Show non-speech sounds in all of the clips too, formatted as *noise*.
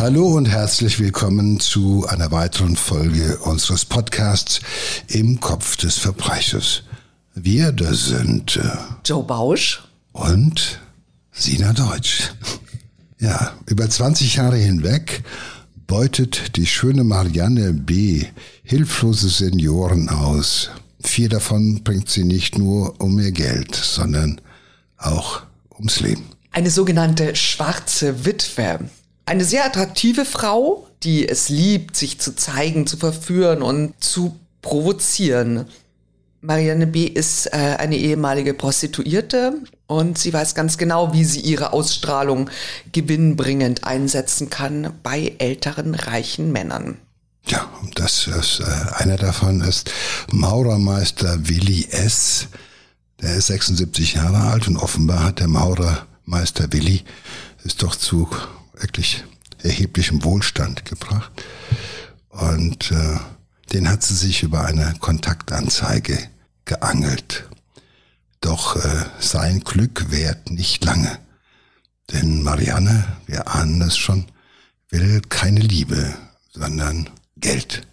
Hallo und herzlich willkommen zu einer weiteren Folge unseres Podcasts Im Kopf des Verbrechers. Wir, das sind äh, Joe Bausch und Sina Deutsch. Ja, über 20 Jahre hinweg beutet die schöne Marianne B. hilflose Senioren aus. Vier davon bringt sie nicht nur um ihr Geld, sondern auch ums Leben. Eine sogenannte schwarze Witwe. Eine sehr attraktive Frau, die es liebt, sich zu zeigen, zu verführen und zu provozieren. Marianne B. ist äh, eine ehemalige Prostituierte und sie weiß ganz genau, wie sie ihre Ausstrahlung gewinnbringend einsetzen kann bei älteren, reichen Männern. Ja, das ist, äh, einer davon ist Maurermeister Willi S. Der ist 76 Jahre alt und offenbar hat der Maurermeister Willi es doch zu wirklich erheblichem Wohlstand gebracht. Und äh, den hat sie sich über eine Kontaktanzeige geangelt. Doch äh, sein Glück währt nicht lange. Denn Marianne, wir ahnen es schon, will keine Liebe, sondern Geld.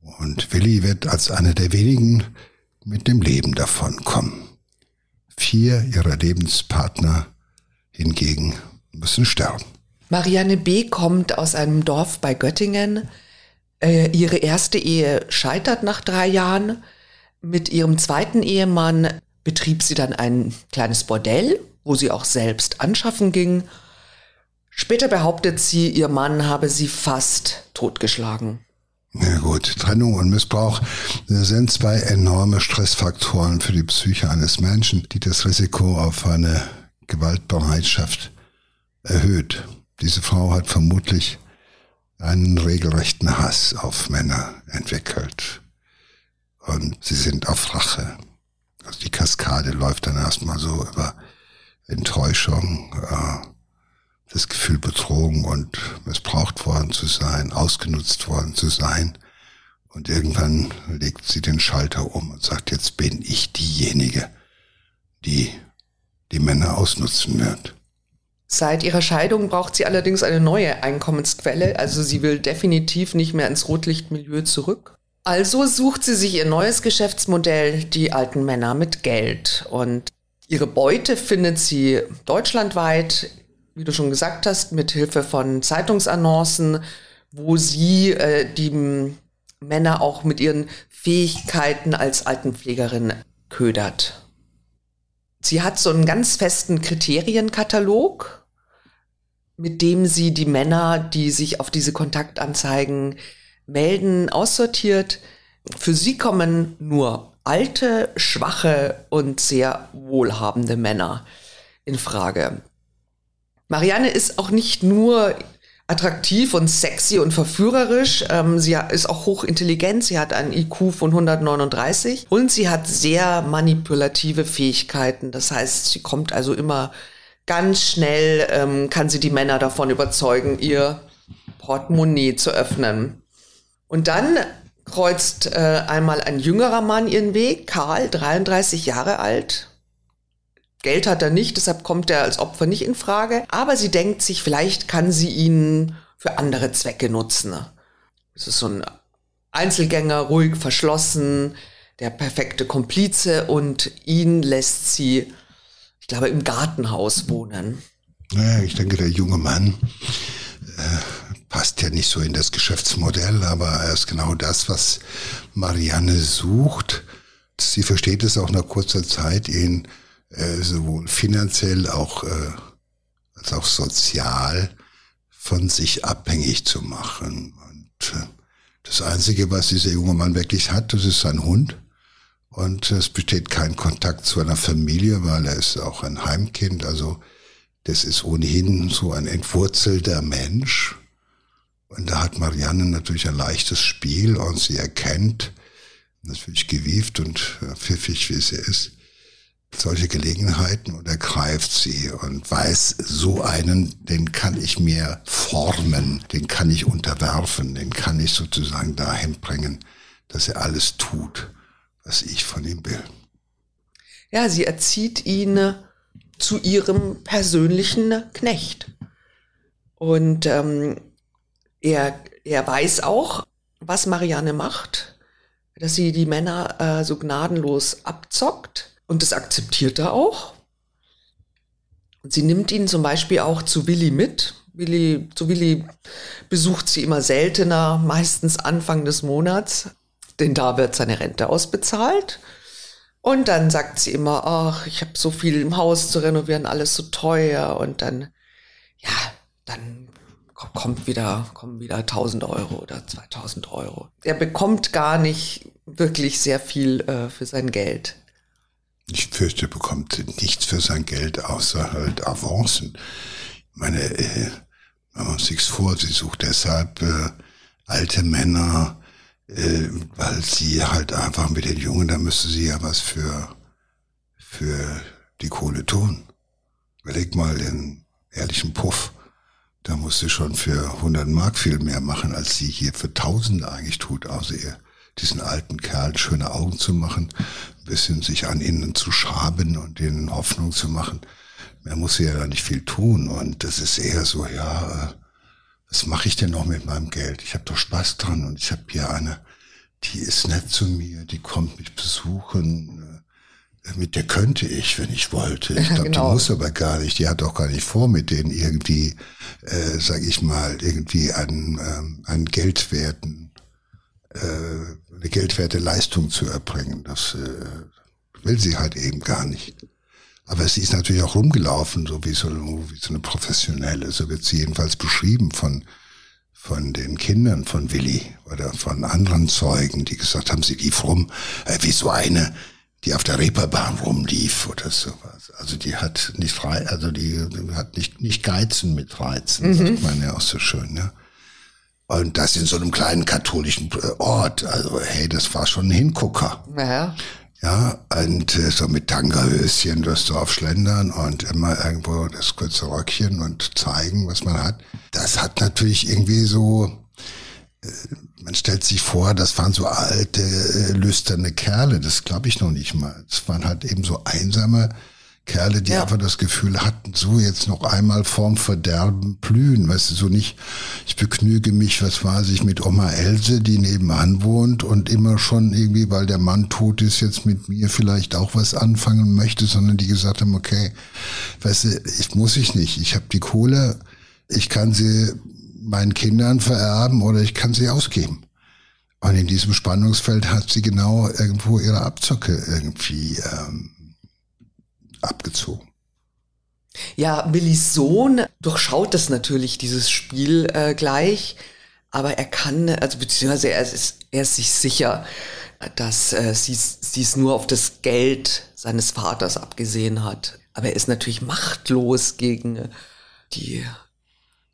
Und Willi wird als einer der wenigen mit dem Leben davon kommen. Vier ihrer Lebenspartner hingegen müssen sterben. Marianne B. kommt aus einem Dorf bei Göttingen. Äh, ihre erste Ehe scheitert nach drei Jahren. Mit ihrem zweiten Ehemann betrieb sie dann ein kleines Bordell, wo sie auch selbst anschaffen ging. Später behauptet sie, ihr Mann habe sie fast totgeschlagen. Ja gut, Trennung und Missbrauch sind zwei enorme Stressfaktoren für die Psyche eines Menschen, die das Risiko auf eine Gewaltbereitschaft erhöht. Diese Frau hat vermutlich einen regelrechten Hass auf Männer entwickelt. Und sie sind auf Rache. Also die Kaskade läuft dann erstmal so über Enttäuschung, äh, das Gefühl betrogen und missbraucht worden zu sein, ausgenutzt worden zu sein. Und irgendwann legt sie den Schalter um und sagt, jetzt bin ich diejenige, die die Männer ausnutzen wird. Seit ihrer Scheidung braucht sie allerdings eine neue Einkommensquelle, also sie will definitiv nicht mehr ins Rotlichtmilieu zurück. Also sucht sie sich ihr neues Geschäftsmodell, die alten Männer mit Geld. Und ihre Beute findet sie deutschlandweit, wie du schon gesagt hast, mit Hilfe von Zeitungsannoncen, wo sie äh, die Männer auch mit ihren Fähigkeiten als Altenpflegerin ködert. Sie hat so einen ganz festen Kriterienkatalog, mit dem sie die Männer, die sich auf diese Kontaktanzeigen melden, aussortiert. Für sie kommen nur alte, schwache und sehr wohlhabende Männer in Frage. Marianne ist auch nicht nur attraktiv und sexy und verführerisch. Ähm, sie ist auch hochintelligent. Sie hat einen IQ von 139 und sie hat sehr manipulative Fähigkeiten. Das heißt, sie kommt also immer ganz schnell, ähm, kann sie die Männer davon überzeugen, ihr Portemonnaie zu öffnen. Und dann kreuzt äh, einmal ein jüngerer Mann ihren Weg, Karl, 33 Jahre alt, Geld hat er nicht, deshalb kommt er als Opfer nicht in Frage. Aber sie denkt sich, vielleicht kann sie ihn für andere Zwecke nutzen. Es ist so ein Einzelgänger, ruhig, verschlossen, der perfekte Komplize und ihn lässt sie, ich glaube, im Gartenhaus wohnen. Naja, ich denke, der junge Mann äh, passt ja nicht so in das Geschäftsmodell, aber er ist genau das, was Marianne sucht. Sie versteht es auch nach kurzer Zeit, ihn äh, sowohl finanziell auch, äh, als auch sozial von sich abhängig zu machen. Und äh, das Einzige, was dieser junge Mann wirklich hat, das ist sein Hund. Und es besteht kein Kontakt zu einer Familie, weil er ist auch ein Heimkind. Also das ist ohnehin so ein entwurzelter Mensch. Und da hat Marianne natürlich ein leichtes Spiel und sie erkennt, natürlich gewieft und pfiffig wie sie ist, solche Gelegenheiten und ergreift sie und weiß, so einen, den kann ich mir formen, den kann ich unterwerfen, den kann ich sozusagen dahin bringen, dass er alles tut, was ich von ihm will. Ja, sie erzieht ihn zu ihrem persönlichen Knecht. Und ähm, Er, er weiß auch, was Marianne macht, dass sie die Männer äh, so gnadenlos abzockt und das akzeptiert er auch. Und sie nimmt ihn zum Beispiel auch zu Willi mit. Willi, zu Willi besucht sie immer seltener, meistens Anfang des Monats, denn da wird seine Rente ausbezahlt. Und dann sagt sie immer, ach, ich habe so viel im Haus zu renovieren, alles so teuer. Und dann, ja, dann kommt wieder, kommen wieder 1000 Euro oder 2000 Euro. Er bekommt gar nicht wirklich sehr viel äh, für sein Geld. Ich fürchte, bekommt nichts für sein Geld, außer halt Avancen. Ich meine, äh, machen wir uns vor, sie sucht deshalb äh, alte Männer, äh, weil sie halt einfach mit den Jungen, da müsste sie ja was für, für die Kohle tun. Überleg mal den ehrlichen Puff. Da musste schon für 100 Mark viel mehr machen, als sie hier für 1000 eigentlich tut, außer ihr diesen alten Kerl schöne Augen zu machen, ein bisschen sich an ihnen zu schaben und ihnen Hoffnung zu machen. Mehr muss ja da nicht viel tun. Und das ist eher so, ja, äh, was mache ich denn noch mit meinem Geld? Ich habe doch Spaß dran und ich habe hier eine, die ist nett zu mir, die kommt mich besuchen. Äh, mit der könnte ich, wenn ich wollte. Ich *laughs* glaube, genau. die muss aber gar nicht. Die hat auch gar nicht vor, mit denen irgendwie, äh, sag ich mal, irgendwie an, ähm, an Geldwerten, äh, eine geldwerte Leistung zu erbringen. Das äh, will sie halt eben gar nicht. Aber sie ist natürlich auch rumgelaufen, so wie so, wie so eine professionelle. So wird sie jedenfalls beschrieben von, von den Kindern von Willi oder von anderen Zeugen, die gesagt haben, sie lief rum, äh, wie so eine, die auf der Reeperbahn rumlief oder sowas. Also die hat nicht frei, also die, die hat nicht, nicht geizen mit Reizen, mhm. sagt man ja auch so schön, ja. Und das in so einem kleinen katholischen äh, Ort. Also, hey, das war schon ein Hingucker. Naja. Ja, und äh, so mit Tangahöschen durchs Dorf schlendern und immer irgendwo das kurze Röckchen und zeigen, was man hat. Das hat natürlich irgendwie so, äh, man stellt sich vor, das waren so alte, äh, lüsterne Kerle, das glaube ich noch nicht mal. Das waren halt eben so einsame Kerle, die ja. einfach das Gefühl hatten, so jetzt noch einmal vorm Verderben blühen, weißt du, so nicht, ich begnüge mich, was weiß ich, mit Oma Else, die nebenan wohnt und immer schon irgendwie, weil der Mann tot ist, jetzt mit mir vielleicht auch was anfangen möchte, sondern die gesagt haben, okay, weißt du, ich muss ich nicht, ich habe die Kohle, ich kann sie meinen Kindern vererben oder ich kann sie ausgeben. Und in diesem Spannungsfeld hat sie genau irgendwo ihre Abzocke irgendwie ähm, abgezogen. Ja, Willis Sohn durchschaut das natürlich, dieses Spiel äh, gleich, aber er kann, also beziehungsweise er ist, er ist sich sicher, dass äh, sie es nur auf das Geld seines Vaters abgesehen hat. Aber er ist natürlich machtlos gegen die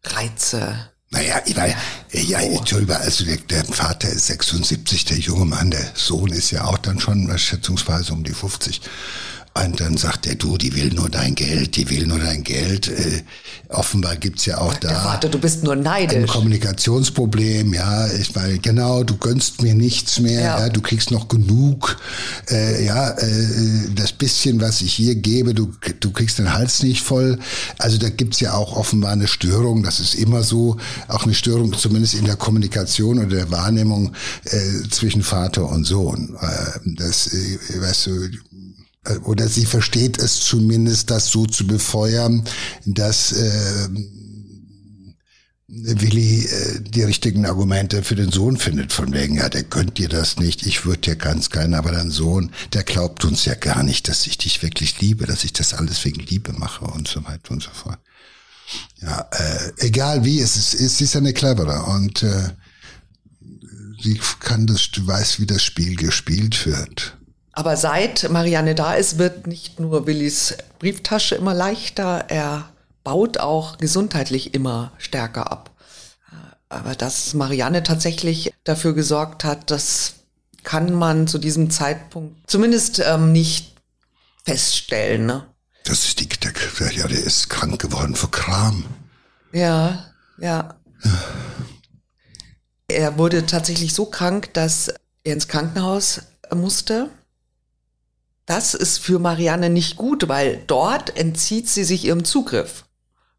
Reize. Naja, ich meine, ja, oh. Entschuldigung, also der, der, Vater ist 76, der junge Mann, der Sohn ist ja auch dann schon schätzungsweise um die 50. Und dann sagt er, du, die will nur dein Geld, die will nur dein Geld. Äh, offenbar gibt's ja auch da Vater, du bist nur neidisch. ein Kommunikationsproblem. Ja, ich meine, genau, du gönnst mir nichts mehr. Ja. ja du kriegst noch genug. Äh, ja, äh, das bisschen, was ich hier gebe, du, du kriegst den Hals nicht voll. Also da gibt's ja auch offenbar eine Störung. Das ist immer so. Auch eine Störung zumindest in der Kommunikation oder der Wahrnehmung äh, zwischen Vater und Sohn. Äh, das, äh, weißt du, oder sie versteht es zumindest, das so zu befeuern, dass äh, Willi äh, die richtigen Argumente für den Sohn findet, von wegen, ja, der gönnt dir das nicht, ich würde dir ganz gerne, aber dein Sohn, der glaubt uns ja gar nicht, dass ich dich wirklich liebe, dass ich das alles wegen Liebe mache und so weiter und so fort. Ja, äh, egal wie, es ist, es ist eine clevere und äh, sie kann das, du weißt, wie das Spiel gespielt wird. Aber seit Marianne da ist, wird nicht nur Willis Brieftasche immer leichter, er baut auch gesundheitlich immer stärker ab. Aber dass Marianne tatsächlich dafür gesorgt hat, das kann man zu diesem Zeitpunkt zumindest ähm, nicht feststellen. Ne? Das ist die, der, ja, der ist krank geworden vor Kram. Ja, ja. Er wurde tatsächlich so krank, dass er ins Krankenhaus musste das ist für Marianne nicht gut, weil dort entzieht sie sich ihrem Zugriff.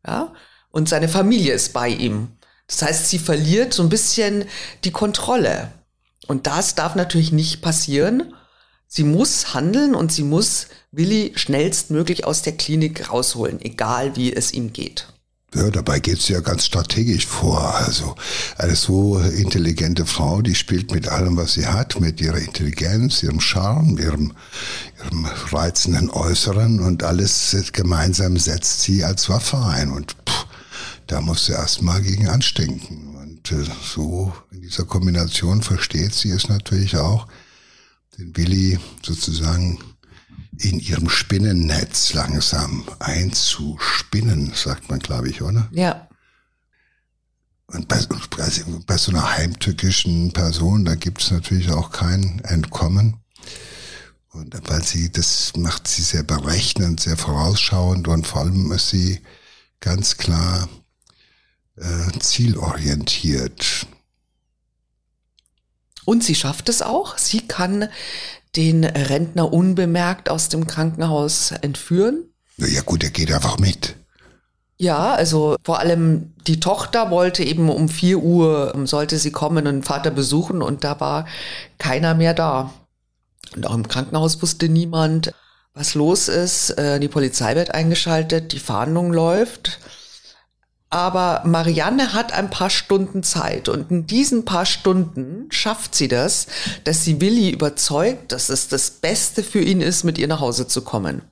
Ja? Und seine Familie ist bei ihm. Das heißt, sie verliert so ein bisschen die Kontrolle. Und das darf natürlich nicht passieren. Sie muss handeln und sie muss Willi schnellstmöglich aus der Klinik rausholen, egal wie es ihm geht. Ja, dabei geht sie ja ganz strategisch vor. Also eine so intelligente Frau, die spielt mit allem, was sie hat, mit ihrer Intelligenz, ihrem Charme, ihrem, ihrem reizenden Äußeren und alles gemeinsam setzt sie als Waffe ein. Und pff, da muss sie erstmal gegen anstinken. Und äh, so in dieser Kombination versteht sie es natürlich auch, den Willi sozusagen in ihrem Spinnennetz langsam einzuspinnen, sagt man, glaube ich, oder? Ja. Und bei, also bei so einer heimtückischen Person, da gibt es natürlich auch kein Entkommen. Und weil sie, das macht sie sehr berechnend, sehr vorausschauend und vor allem ist sie ganz klar äh, zielorientiert. Und sie schafft es auch. Sie kann den Rentner unbemerkt aus dem Krankenhaus entführen. Ja gut, er geht einfach mit. Ja, also vor allem die Tochter wollte eben um vier Uhr, ähm, sollte sie kommen und Vater besuchen und da war keiner mehr da. Und auch im Krankenhaus wusste niemand, was los ist. Äh, die Polizei wird eingeschaltet, die Fahndung läuft. Aber Marianne hat ein paar Stunden Zeit und in diesen paar Stunden schafft sie das, dass sie Willi überzeugt, dass es das Beste für ihn ist, mit ihr nach Hause zu kommen.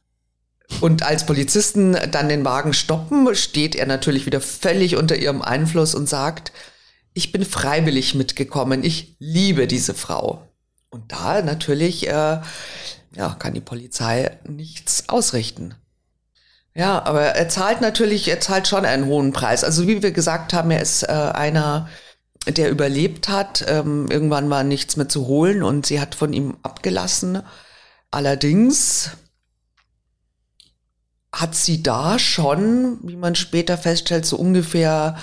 Und als Polizisten dann den Wagen stoppen, steht er natürlich wieder völlig unter ihrem Einfluss und sagt, ich bin freiwillig mitgekommen, ich liebe diese Frau. Und da natürlich äh, ja, kann die Polizei nichts ausrichten. Ja, aber er zahlt natürlich, er zahlt schon einen hohen Preis. Also wie wir gesagt haben, er ist äh, einer, der überlebt hat. Ähm, irgendwann war nichts mehr zu holen und sie hat von ihm abgelassen. Allerdings hat sie da schon, wie man später feststellt, so ungefähr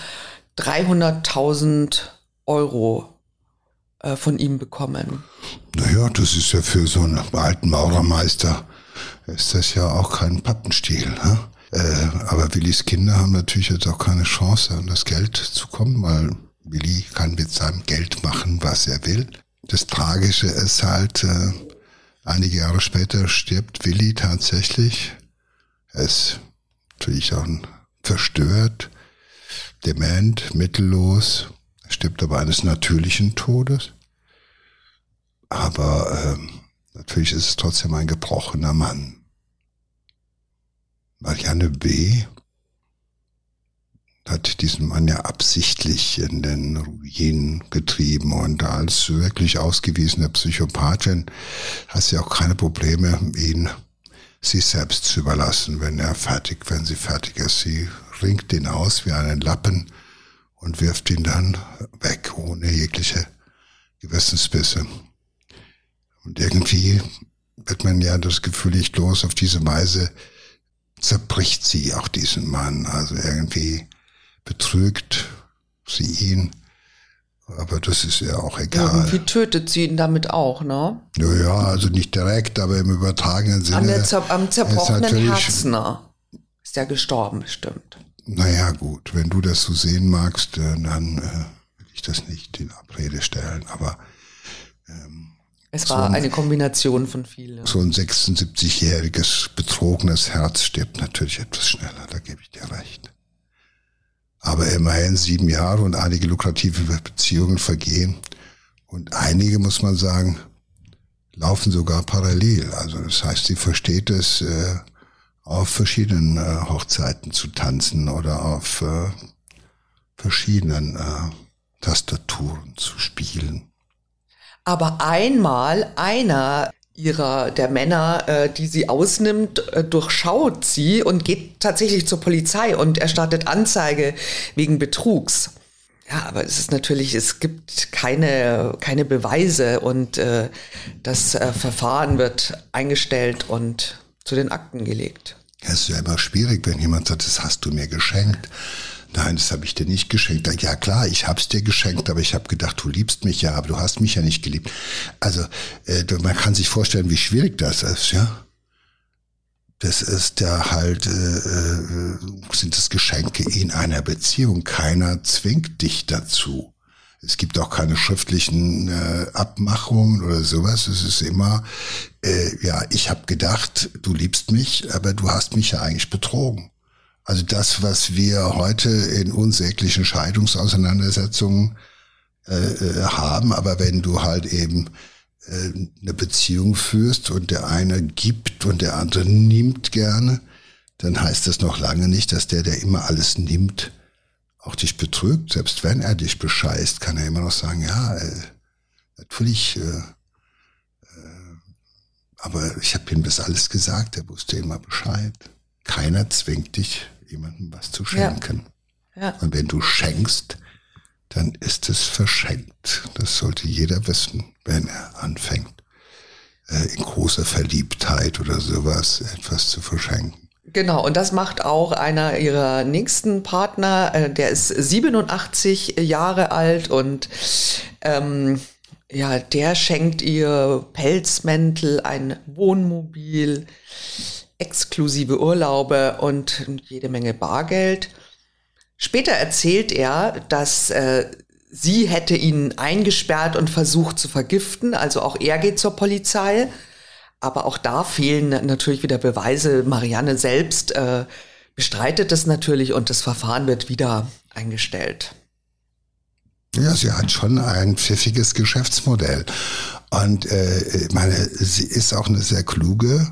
300.000 Euro äh, von ihm bekommen. Naja, das ist ja für so einen alten Maurermeister ist das ja auch kein Pappenstiel. Ne? Äh, aber Willis Kinder haben natürlich jetzt auch keine Chance, an das Geld zu kommen, weil Willi kann mit seinem Geld machen, was er will. Das Tragische ist halt, äh, einige Jahre später stirbt Willi tatsächlich. Er ist natürlich auch verstört, dement, mittellos. Er stirbt aber eines natürlichen Todes. Aber ähm, natürlich ist es trotzdem ein gebrochener Mann. Marianne B. hat diesen Mann ja absichtlich in den Ruin getrieben und als wirklich ausgewiesene Psychopathin hat sie auch keine Probleme, ihn sich selbst zu überlassen, wenn er fertig, wenn sie fertig ist. Sie ringt ihn aus wie einen Lappen und wirft ihn dann weg, ohne jegliche Gewissensbisse. Und irgendwie wird man ja das Gefühl nicht los, auf diese Weise zerbricht sie auch diesen Mann. Also irgendwie betrügt sie ihn. Aber das ist ja auch egal. Irgendwie tötet sie ihn damit auch, ne? Ja, also nicht direkt, aber im übertragenen Sinne. Der zer am zerbrochenen Herzen ist er gestorben, bestimmt. Naja, gut, wenn du das so sehen magst, äh, dann äh, will ich das nicht in Abrede stellen. Aber ähm, es war so ein, eine Kombination von vielen. So ein 76-jähriges betrogenes Herz stirbt natürlich etwas schneller, da gebe ich dir recht. Aber immerhin sieben Jahre und einige lukrative Beziehungen vergehen. Und einige, muss man sagen, laufen sogar parallel. Also das heißt, sie versteht es, äh, auf verschiedenen äh, Hochzeiten zu tanzen oder auf äh, verschiedenen Tastaturen zu spielen. Aber einmal einer ihrer der Männer, äh, die sie ausnimmt, äh, durchschaut sie und geht tatsächlich zur Polizei und erstattet Anzeige wegen Betrugs. Ja, aber es ist natürlich, es gibt keine, keine Beweise und äh, das äh, Verfahren wird eingestellt und zu den Akten gelegt. Es ist ja immer schwierig, wenn jemand sagt, das hast du mir geschenkt. Nein, das habe ich dir nicht geschenkt. Ja klar, ich habe es dir geschenkt, aber ich habe gedacht, du liebst mich ja, aber du hast mich ja nicht geliebt. Also äh, man kann sich vorstellen, wie schwierig das ist, ja. das ist ja halt, äh, äh, sind es Geschenke in einer Beziehung. Keiner zwingt dich dazu. Es gibt auch keine schriftlichen äh, Abmachungen oder sowas. Es ist immer, äh, ja, ich habe gedacht, du liebst mich, aber du hast mich ja eigentlich betrogen. Also das, was wir heute in unsäglichen Scheidungsauseinandersetzungen äh, äh, haben, aber wenn du halt eben äh, eine Beziehung führst und der eine gibt und der andere nimmt gerne, dann heißt das noch lange nicht, dass der, der immer alles nimmt, auch dich betrügt. Selbst wenn er dich bescheißt, kann er immer noch sagen, ja, äh, natürlich, aber ich habe ihm das alles gesagt, er wusste immer Bescheid. Keiner zwingt dich, jemandem was zu schenken. Ja. Ja. Und wenn du schenkst, dann ist es verschenkt. Das sollte jeder wissen, wenn er anfängt, äh, in großer Verliebtheit oder sowas etwas zu verschenken. Genau, und das macht auch einer ihrer nächsten Partner, äh, der ist 87 Jahre alt und ähm, ja, der schenkt ihr Pelzmäntel, ein Wohnmobil, exklusive Urlaube und jede Menge Bargeld. Später erzählt er, dass äh, sie hätte ihn eingesperrt und versucht zu vergiften. Also auch er geht zur Polizei. Aber auch da fehlen natürlich wieder Beweise. Marianne selbst äh, bestreitet es natürlich und das Verfahren wird wieder eingestellt. Ja, sie hat schon ein pfiffiges Geschäftsmodell. Und äh, meine, sie ist auch eine sehr kluge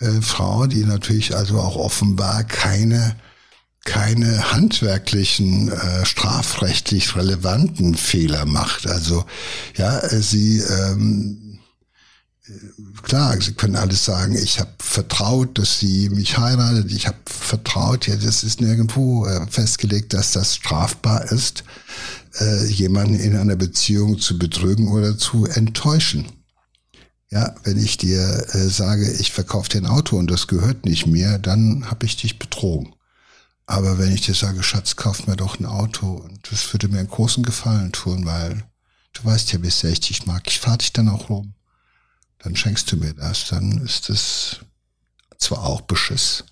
äh, Frau, die natürlich also auch offenbar keine keine handwerklichen, äh, strafrechtlich relevanten Fehler macht. Also ja, sie ähm, äh, klar, sie können alles sagen, ich habe vertraut, dass sie mich heiratet, ich habe vertraut, ja, das ist nirgendwo äh, festgelegt, dass das strafbar ist, äh, jemanden in einer Beziehung zu betrügen oder zu enttäuschen. Ja, wenn ich dir äh, sage, ich verkaufe dir ein Auto und das gehört nicht mir, dann habe ich dich betrogen. Aber wenn ich dir sage, Schatz, kauf mir doch ein Auto und das würde mir einen großen Gefallen tun, weil du weißt ja, wie sehr ich dich mag, ich fahre dich dann auch rum, dann schenkst du mir das, dann ist es zwar auch Beschiss,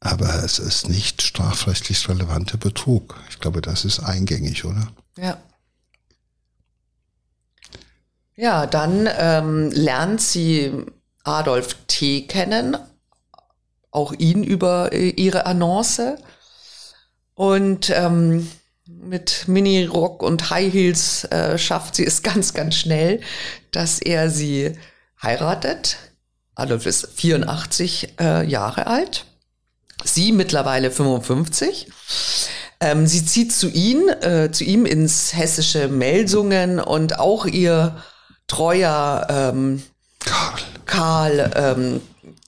aber es ist nicht strafrechtlich relevanter Betrug. Ich glaube, das ist eingängig, oder? Ja. Ja, dann ähm, lernt sie Adolf T. kennen, auch ihn über äh, ihre Annonce. Und ähm, mit Mini-Rock und High Heels äh, schafft sie es *laughs* ganz, ganz schnell, dass er sie heiratet. Adolf ist 84 äh, Jahre alt, sie mittlerweile 55. Ähm, sie zieht zu ihm, äh, zu ihm ins hessische Melsungen und auch ihr treuer ähm, Karl, Karl ähm,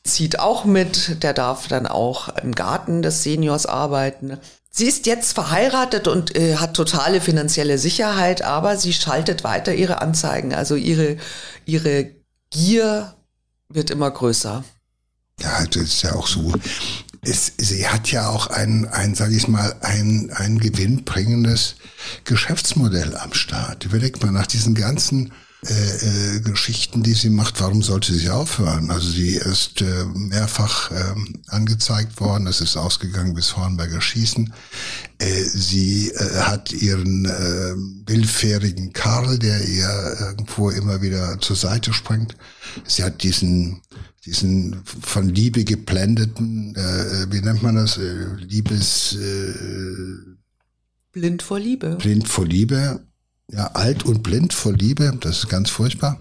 zieht auch mit, der darf dann auch im Garten des Seniors arbeiten. Sie ist jetzt verheiratet und äh, hat totale finanzielle Sicherheit, aber sie schaltet weiter ihre Anzeigen. Also ihre, ihre Gier wird immer größer. Ja, das ist ja auch so. Es, sie hat ja auch ein, ein sage ich mal, ein, ein gewinnbringendes Geschäftsmodell am Start. Überlegt mal nach diesen ganzen äh, äh, Geschichten, die sie macht, warum sollte sie aufhören? Also sie ist äh, mehrfach äh, angezeigt worden, es ist ausgegangen bis Hornberger Schießen. Äh, sie äh, hat ihren äh, willfährigen Karl, der ihr irgendwo immer wieder zur Seite springt. Sie hat diesen diesen von Liebe geblendeten, äh, wie nennt man das, äh, Liebes... Äh, Blind vor Liebe. Blind vor Liebe ja, alt und blind vor Liebe, das ist ganz furchtbar.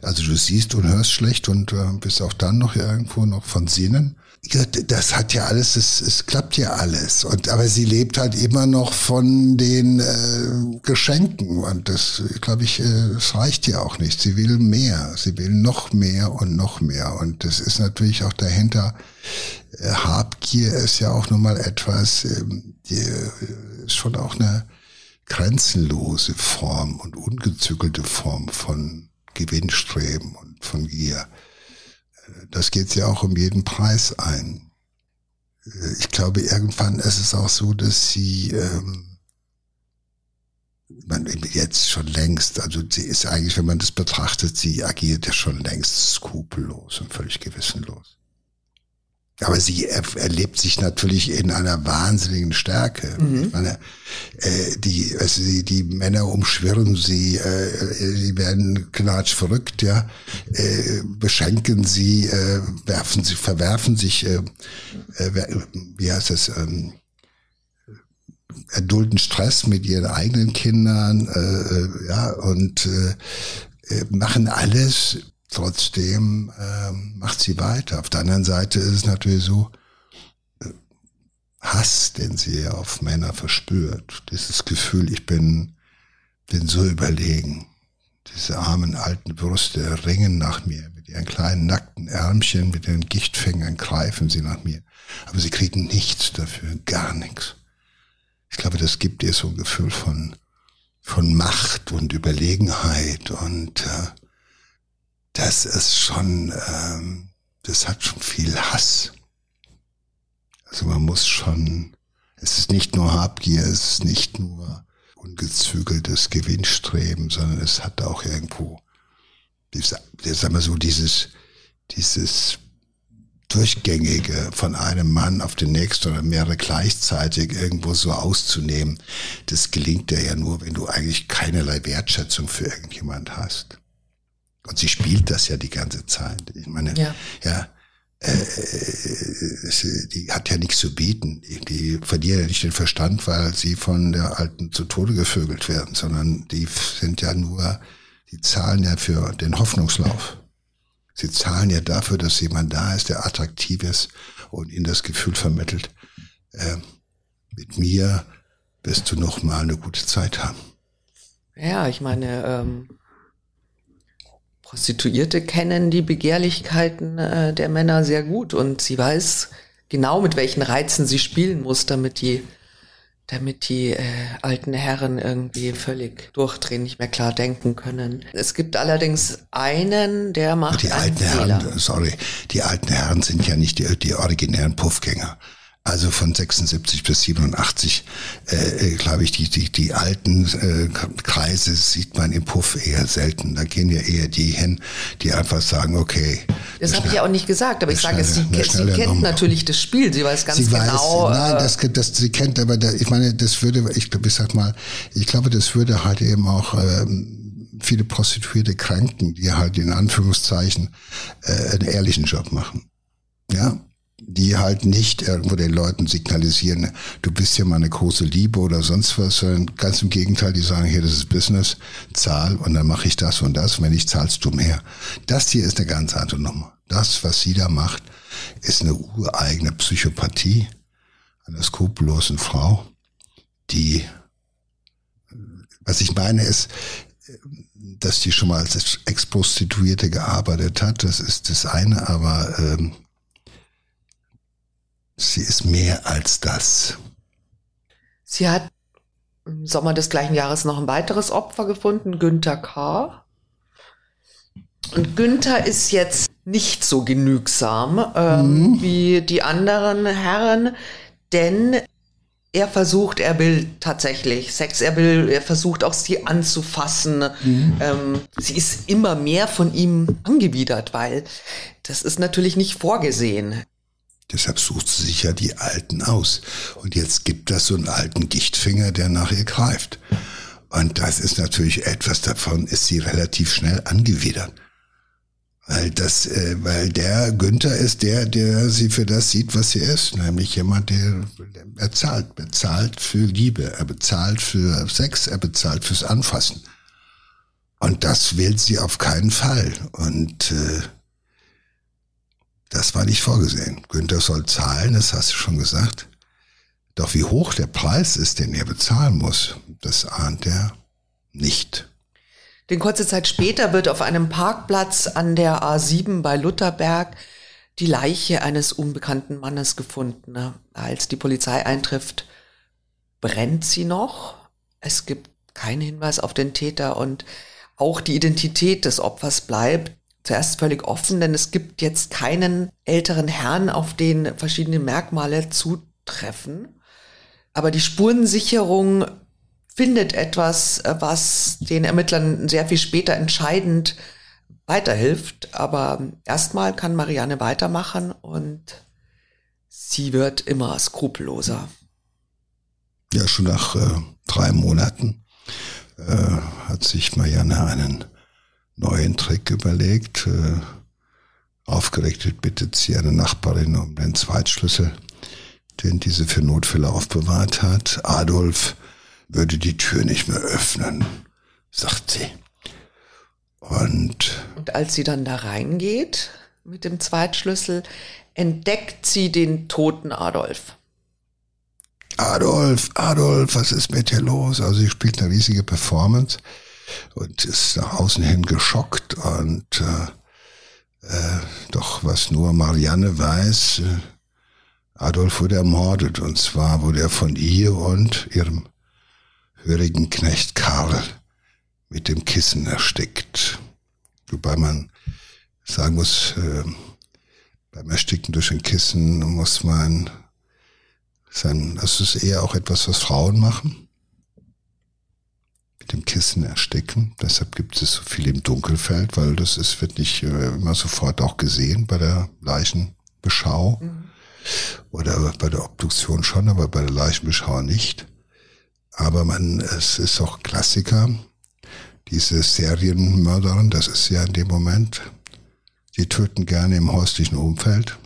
Also du siehst und hörst schlecht und äh, bist auch dann noch irgendwo noch von Sinnen. Ja, das hat ja alles, es, es klappt ja alles. Und aber sie lebt halt immer noch von den äh, Geschenken. Und das, glaube ich, äh, das reicht ja auch nicht. Sie will mehr. Sie will noch mehr und noch mehr. Und das ist natürlich auch dahinter. Äh, Habgier ist ja auch nun mal etwas, äh, die, ist schon auch eine grenzenlose Form und ungezügelte Form von Gewinnstreben und von Gier. Das geht ja auch um jeden Preis ein. Ich glaube, irgendwann ist es auch so, dass sie, ähm, man jetzt schon längst, also sie ist eigentlich, wenn man das betrachtet, sie agiert ja schon längst skrupellos und völlig gewissenlos. Aber sie er, erlebt sich natürlich in einer wahnsinnigen Stärke. Mhm. Ich meine, äh, die, also die, die Männer umschwirren sie, äh, sie werden knatsch verrückt, ja, äh, beschenken sie, äh, werfen sie, verwerfen sich, äh, äh, wie heißt das, ähm, erdulden Stress mit ihren eigenen Kindern, äh, äh ja, und äh, äh, machen alles Trotzdem ähm, macht sie weiter. Auf der anderen Seite ist es natürlich so, äh, Hass, den sie auf Männer verspürt, dieses Gefühl, ich bin, bin so überlegen. Diese armen alten Brüste ringen nach mir. Mit ihren kleinen nackten Ärmchen, mit ihren Gichtfingern greifen sie nach mir. Aber sie kriegen nichts dafür, gar nichts. Ich glaube, das gibt ihr so ein Gefühl von, von Macht und Überlegenheit und äh, das ist schon, ähm, das hat schon viel Hass. Also man muss schon, es ist nicht nur Habgier, es ist nicht nur ungezügeltes Gewinnstreben, sondern es hat auch irgendwo, diese, sagen wir so, dieses, dieses durchgängige von einem Mann auf den nächsten oder mehrere gleichzeitig irgendwo so auszunehmen, das gelingt dir ja nur, wenn du eigentlich keinerlei Wertschätzung für irgendjemand hast. Und sie spielt das ja die ganze Zeit. Ich meine, ja, ja äh, die hat ja nichts zu bieten. Die verlieren ja nicht den Verstand, weil sie von der Alten zu Tode gevögelt werden, sondern die sind ja nur, die zahlen ja für den Hoffnungslauf. Sie zahlen ja dafür, dass jemand da ist, der attraktiv ist und ihnen das Gefühl vermittelt, äh, mit mir wirst du noch mal eine gute Zeit haben. Ja, ich meine, ähm, Prostituierte kennen die Begehrlichkeiten äh, der Männer sehr gut und sie weiß genau, mit welchen Reizen sie spielen muss, damit die, damit die äh, alten Herren irgendwie völlig durchdrehen, nicht mehr klar denken können. Es gibt allerdings einen, der macht die alten Fehler. Herren, sorry, die alten Herren sind ja nicht die, die originären Puffgänger. Also von 76 bis 87, äh, äh glaube ich, die, die, die alten äh, Kreise sieht man im Puff eher selten. Da gehen ja eher die hin, die einfach sagen, okay. Das habe ich ja auch nicht gesagt, aber ich sage, sie, sie kennt Nummer. natürlich das Spiel, sie weiß ganz sie genau. Weiß, nein, äh, das, das, sie kennt, aber da, ich meine, das würde, ich, ich sag mal, ich glaube, das würde halt eben auch ähm, viele Prostituierte kränken, die halt in Anführungszeichen äh, einen ehrlichen Job machen. Ja, die halt nicht irgendwo den Leuten signalisieren, du bist ja mal eine große Liebe oder sonst was, sondern ganz im Gegenteil, die sagen, hier, das ist Business, zahl und dann mache ich das und das, wenn ich zahlst du mehr. Das hier ist eine ganz andere Nummer. Das, was sie da macht, ist eine ureigene Psychopathie einer skrupellosen Frau, die, was ich meine ist, dass die schon mal als Ex-Prostituierte gearbeitet hat, das ist das eine, aber ähm, Sie ist mehr als das. Sie hat im Sommer des gleichen Jahres noch ein weiteres Opfer gefunden, Günther K. Und Günther ist jetzt nicht so genügsam ähm, mhm. wie die anderen Herren, denn er versucht, er will tatsächlich Sex, er will, er versucht auch sie anzufassen. Mhm. Ähm, sie ist immer mehr von ihm angewidert, weil das ist natürlich nicht vorgesehen. Deshalb sucht sie sich ja die Alten aus. Und jetzt gibt das so einen alten Gichtfinger, der nach ihr greift. Und das ist natürlich etwas davon, ist sie relativ schnell angewidert. Weil das, äh, weil der Günther ist der, der sie für das sieht, was sie ist, nämlich jemand, der, der bezahlt, bezahlt für Liebe, er bezahlt für Sex, er bezahlt fürs Anfassen. Und das will sie auf keinen Fall. Und äh, das war nicht vorgesehen. Günther soll zahlen, das hast du schon gesagt. Doch wie hoch der Preis ist, den er bezahlen muss, das ahnt er nicht. Denn kurze Zeit später wird auf einem Parkplatz an der A7 bei Lutherberg die Leiche eines unbekannten Mannes gefunden. Als die Polizei eintrifft, brennt sie noch. Es gibt keinen Hinweis auf den Täter und auch die Identität des Opfers bleibt zuerst völlig offen, denn es gibt jetzt keinen älteren Herrn, auf den verschiedene Merkmale zutreffen. Aber die Spurensicherung findet etwas, was den Ermittlern sehr viel später entscheidend weiterhilft. Aber erstmal kann Marianne weitermachen und Sie wird immer skrupelloser. Ja, schon nach äh, drei Monaten äh, hat sich Marianne einen neuen Trick überlegt. Äh, aufgeregt bittet sie eine Nachbarin um den Zweitschlüssel, den diese für Notfälle aufbewahrt hat. Adolf würde die Tür nicht mehr öffnen, sagt sie. Und, Und als sie dann da reingeht mit dem Zweitschlüssel, entdeckt sie den toten Adolf. Adolf, Adolf, was ist mit dir los? Also sie spielt eine riesige Performance und ist nach außen hin geschockt und äh, äh, doch was nur Marianne weiß, äh, Adolf wurde ermordet und zwar wurde er von ihr und ihrem hörigen Knecht Karl mit dem Kissen erstickt. Wobei man sagen muss, äh, beim Ersticken durch ein Kissen muss man sein, das ist eher auch etwas, was Frauen machen. Mit dem Kissen ersticken. Deshalb gibt es so viel im Dunkelfeld, weil das ist, wird nicht äh, immer sofort auch gesehen bei der Leichenbeschau. Mhm. Oder bei der Obduktion schon, aber bei der Leichenbeschau nicht. Aber man, es ist auch Klassiker. Diese Serienmörderin, das ist ja in dem Moment, die töten gerne im häuslichen Umfeld.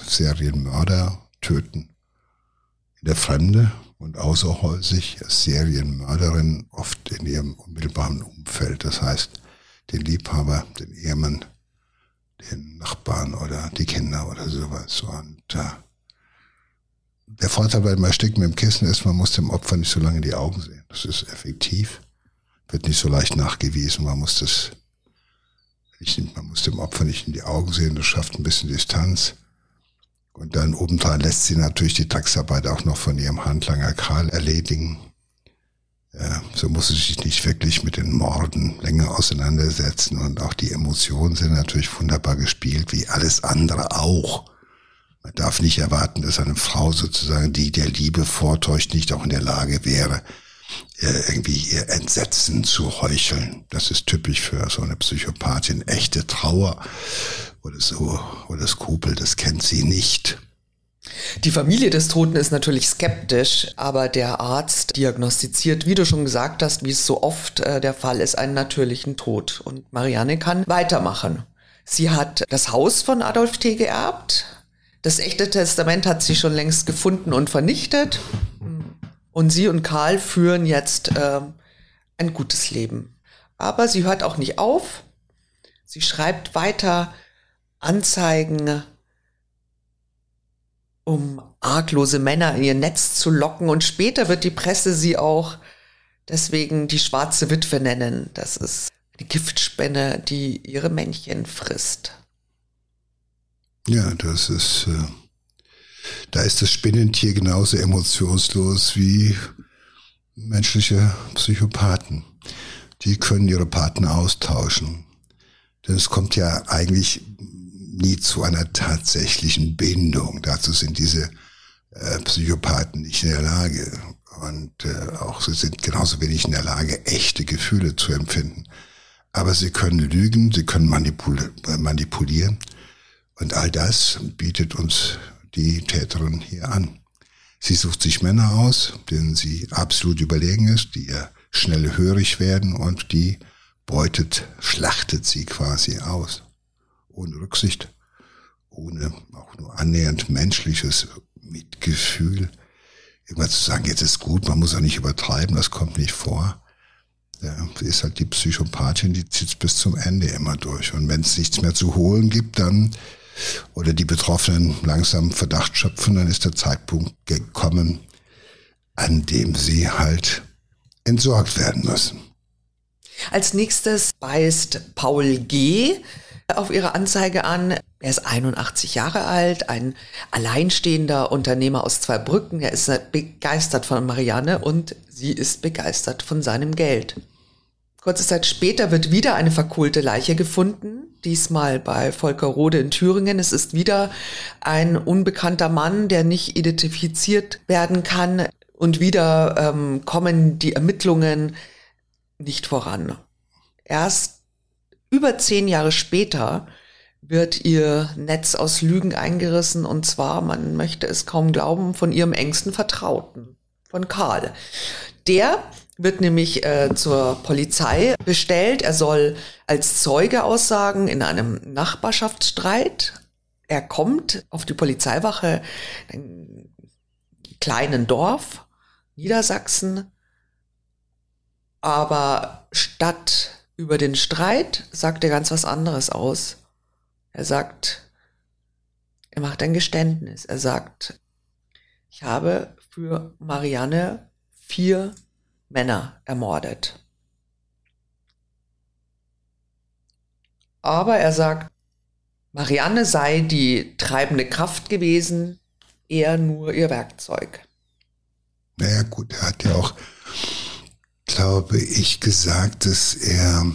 Serienmörder töten in der Fremde und außerhäusig Serienmörderin oft in ihrem unmittelbaren Umfeld. Das heißt, den Liebhaber, den Ehemann, den Nachbarn oder die Kinder oder sowas. Und äh, der Vorteil beim Ersticken mit dem Kissen ist, man muss dem Opfer nicht so lange in die Augen sehen. Das ist effektiv, wird nicht so leicht nachgewiesen. Man muss das, man muss dem Opfer nicht in die Augen sehen. Das schafft ein bisschen Distanz. Und dann obendrein lässt sie natürlich die Drecksarbeit auch noch von ihrem Handlanger Karl erledigen. Ja, so muss sie sich nicht wirklich mit den Morden länger auseinandersetzen. Und auch die Emotionen sind natürlich wunderbar gespielt, wie alles andere auch. Man darf nicht erwarten, dass eine Frau sozusagen, die der Liebe vortäuscht, nicht auch in der Lage wäre, irgendwie ihr Entsetzen zu heucheln. Das ist typisch für so eine Psychopathin. Echte Trauer oder so oder Skrupel, das kennt sie nicht. Die Familie des Toten ist natürlich skeptisch, aber der Arzt diagnostiziert, wie du schon gesagt hast, wie es so oft äh, der Fall ist, einen natürlichen Tod. Und Marianne kann weitermachen. Sie hat das Haus von Adolf T. geerbt. Das echte Testament hat sie schon längst gefunden und vernichtet. Und sie und Karl führen jetzt äh, ein gutes Leben. Aber sie hört auch nicht auf. Sie schreibt weiter Anzeigen, um arglose Männer in ihr Netz zu locken. Und später wird die Presse sie auch deswegen die schwarze Witwe nennen. Das ist eine Giftspinne, die ihre Männchen frisst. Ja, das ist. Äh da ist das Spinnentier genauso emotionslos wie menschliche Psychopathen. Die können ihre Partner austauschen. Denn es kommt ja eigentlich nie zu einer tatsächlichen Bindung. Dazu sind diese äh, Psychopathen nicht in der Lage. Und äh, auch sie sind genauso wenig in der Lage, echte Gefühle zu empfinden. Aber sie können lügen, sie können manipul manipulieren. Und all das bietet uns die Täterin hier an. Sie sucht sich Männer aus, denen sie absolut überlegen ist, die ihr schnell hörig werden und die beutet, schlachtet sie quasi aus. Ohne Rücksicht, ohne auch nur annähernd menschliches Mitgefühl. Immer zu sagen, jetzt ist gut, man muss auch nicht übertreiben, das kommt nicht vor. Ja, ist halt die Psychopathin, die zieht bis zum Ende immer durch. Und wenn es nichts mehr zu holen gibt, dann oder die Betroffenen langsam Verdacht schöpfen, dann ist der Zeitpunkt gekommen, an dem sie halt entsorgt werden müssen. Als nächstes weist Paul G. auf ihre Anzeige an. Er ist 81 Jahre alt, ein alleinstehender Unternehmer aus zwei Brücken. Er ist begeistert von Marianne und sie ist begeistert von seinem Geld. Kurze Zeit später wird wieder eine verkohlte Leiche gefunden, diesmal bei Volker Rode in Thüringen. Es ist wieder ein unbekannter Mann, der nicht identifiziert werden kann. Und wieder ähm, kommen die Ermittlungen nicht voran. Erst über zehn Jahre später wird ihr Netz aus Lügen eingerissen und zwar, man möchte es kaum glauben, von ihrem engsten Vertrauten, von Karl. Der wird nämlich äh, zur Polizei bestellt. Er soll als Zeuge aussagen in einem Nachbarschaftsstreit. Er kommt auf die Polizeiwache in einem kleinen Dorf, Niedersachsen. Aber statt über den Streit sagt er ganz was anderes aus. Er sagt, er macht ein Geständnis. Er sagt, ich habe für Marianne vier Männer ermordet. Aber er sagt, Marianne sei die treibende Kraft gewesen, er nur ihr Werkzeug. Naja gut, er hat ja auch, glaube ich, gesagt, dass er,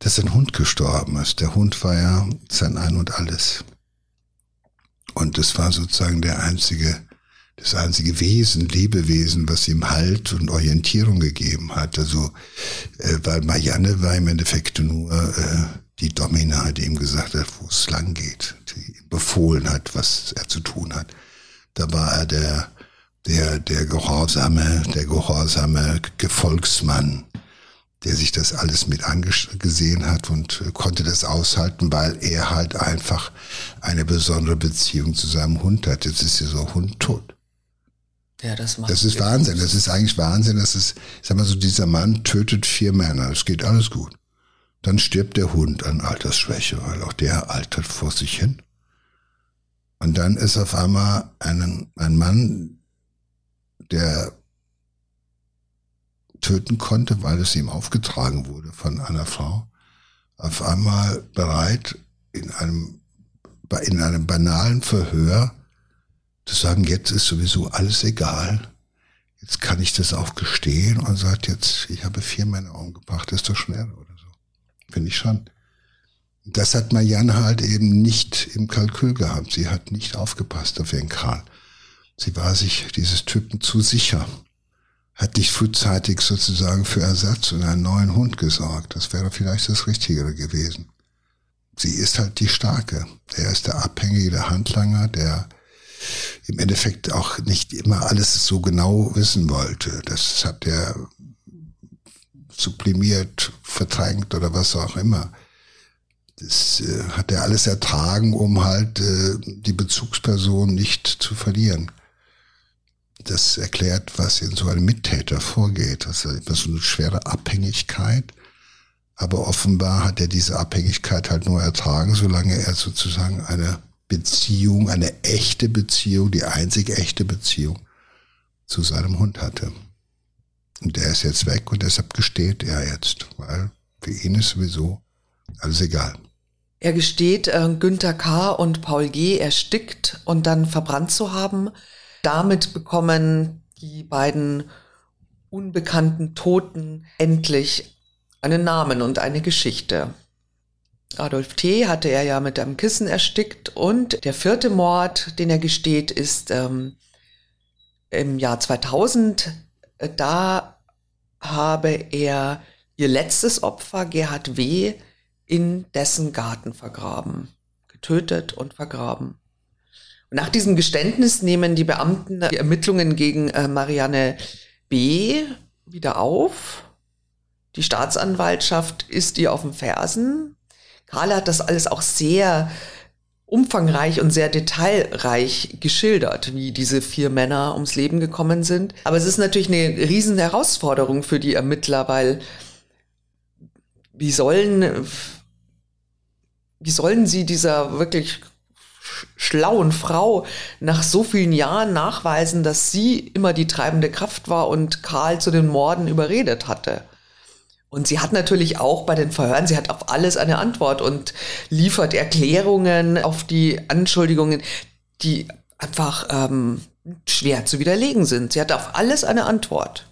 dass ein Hund gestorben ist. Der Hund war ja sein Ein und alles. Und das war sozusagen der einzige das einzige Wesen, Lebewesen, was ihm Halt und Orientierung gegeben hat. Also, äh, weil Marianne war im Endeffekt nur äh, die Domina, die ihm gesagt hat, wo es lang geht, die ihm befohlen hat, was er zu tun hat. Da war er der, der, der gehorsame, der gehorsame Gefolgsmann, der sich das alles mit angesehen hat und äh, konnte das aushalten, weil er halt einfach eine besondere Beziehung zu seinem Hund hat. Jetzt ist dieser Hund tot. Ja, das macht. Das ist Wahnsinn. Das ist eigentlich Wahnsinn. Das ist, ich sag mal so, dieser Mann tötet vier Männer. Es geht alles gut. Dann stirbt der Hund an Altersschwäche, weil auch der altert vor sich hin. Und dann ist auf einmal ein, ein Mann, der töten konnte, weil es ihm aufgetragen wurde von einer Frau, auf einmal bereit, in einem, in einem banalen Verhör zu sagen, jetzt ist sowieso alles egal. Jetzt kann ich das auch gestehen und sagt jetzt, ich habe vier Männer umgebracht, ist doch schnell oder so. Finde ich schon. Das hat Marianne halt eben nicht im Kalkül gehabt. Sie hat nicht aufgepasst auf ihren Karl. Sie war sich dieses Typen zu sicher. Hat nicht frühzeitig sozusagen für Ersatz und einen neuen Hund gesorgt. Das wäre vielleicht das Richtigere gewesen. Sie ist halt die Starke. Er ist der Abhängige, der Handlanger, der im Endeffekt auch nicht immer alles so genau wissen wollte. Das hat er sublimiert, verdrängt oder was auch immer. Das äh, hat er alles ertragen, um halt äh, die Bezugsperson nicht zu verlieren. Das erklärt, was in so einem Mittäter vorgeht. Das ist so eine schwere Abhängigkeit. Aber offenbar hat er diese Abhängigkeit halt nur ertragen, solange er sozusagen eine Beziehung, eine echte Beziehung, die einzige echte Beziehung zu seinem Hund hatte. Und der ist jetzt weg und deshalb gesteht er jetzt, weil für ihn ist sowieso alles egal. Er gesteht, äh, Günther K. und Paul G. erstickt und dann verbrannt zu haben. Damit bekommen die beiden unbekannten Toten endlich einen Namen und eine Geschichte. Adolf T. hatte er ja mit einem Kissen erstickt und der vierte Mord, den er gesteht, ist ähm, im Jahr 2000. Da habe er ihr letztes Opfer, Gerhard W., in dessen Garten vergraben, getötet und vergraben. Und nach diesem Geständnis nehmen die Beamten die Ermittlungen gegen äh, Marianne B. wieder auf. Die Staatsanwaltschaft ist ihr auf den Fersen Karl hat das alles auch sehr umfangreich und sehr detailreich geschildert, wie diese vier Männer ums Leben gekommen sind. Aber es ist natürlich eine riesen Herausforderung für die Ermittler, weil wie sollen, wie sollen sie dieser wirklich schlauen Frau nach so vielen Jahren nachweisen, dass sie immer die treibende Kraft war und Karl zu den Morden überredet hatte? Und sie hat natürlich auch bei den Verhören, sie hat auf alles eine Antwort und liefert Erklärungen auf die Anschuldigungen, die einfach ähm, schwer zu widerlegen sind. Sie hat auf alles eine Antwort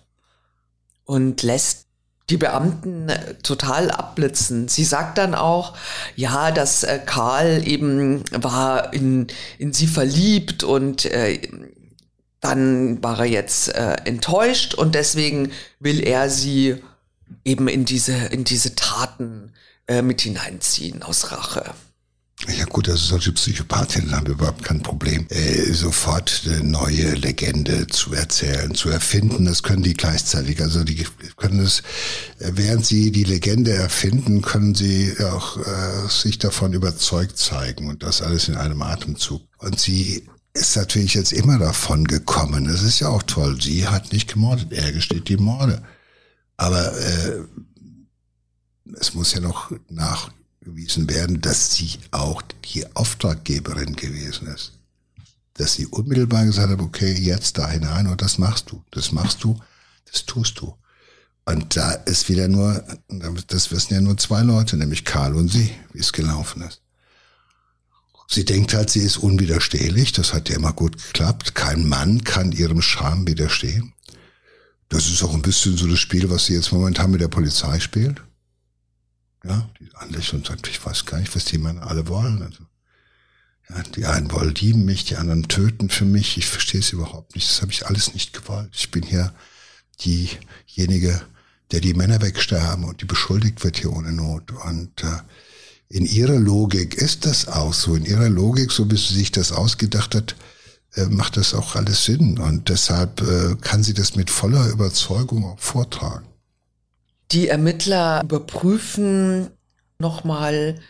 und lässt die Beamten äh, total abblitzen. Sie sagt dann auch, ja, dass äh, Karl eben war in, in sie verliebt und äh, dann war er jetzt äh, enttäuscht und deswegen will er sie eben in diese, in diese Taten äh, mit hineinziehen aus Rache. Ja gut, also solche Psychopathinnen haben überhaupt kein Problem, äh, sofort eine neue Legende zu erzählen, zu erfinden. Das können die gleichzeitig. Also die können es, äh, während sie die Legende erfinden, können sie auch äh, sich davon überzeugt zeigen und das alles in einem Atemzug. Und sie ist natürlich jetzt immer davon gekommen. Das ist ja auch toll. Sie hat nicht gemordet, er gesteht die Morde. Aber äh, es muss ja noch nach nachgewiesen werden, dass sie auch die Auftraggeberin gewesen ist. Dass sie unmittelbar gesagt hat, okay, jetzt da hinein und das machst du, das machst du, das tust du. Und da ist wieder nur, das wissen ja nur zwei Leute, nämlich Karl und sie, wie es gelaufen ist. Sie denkt halt, sie ist unwiderstehlich, das hat ja immer gut geklappt. Kein Mann kann ihrem Charme widerstehen. Das ist auch ein bisschen so das Spiel, was sie jetzt momentan mit der Polizei spielt. Ja, die anlächeln und sagt, ich weiß gar nicht, was die Männer alle wollen. Also, ja, die einen wollen lieben mich, die anderen töten für mich. Ich verstehe es überhaupt nicht. Das habe ich alles nicht gewollt. Ich bin hier diejenige, der die Männer wegsterben und die beschuldigt wird hier ohne Not. Und äh, in ihrer Logik ist das auch so. In ihrer Logik, so wie sie sich das ausgedacht hat, macht das auch alles Sinn. Und deshalb äh, kann sie das mit voller Überzeugung auch vortragen. Die Ermittler überprüfen nochmal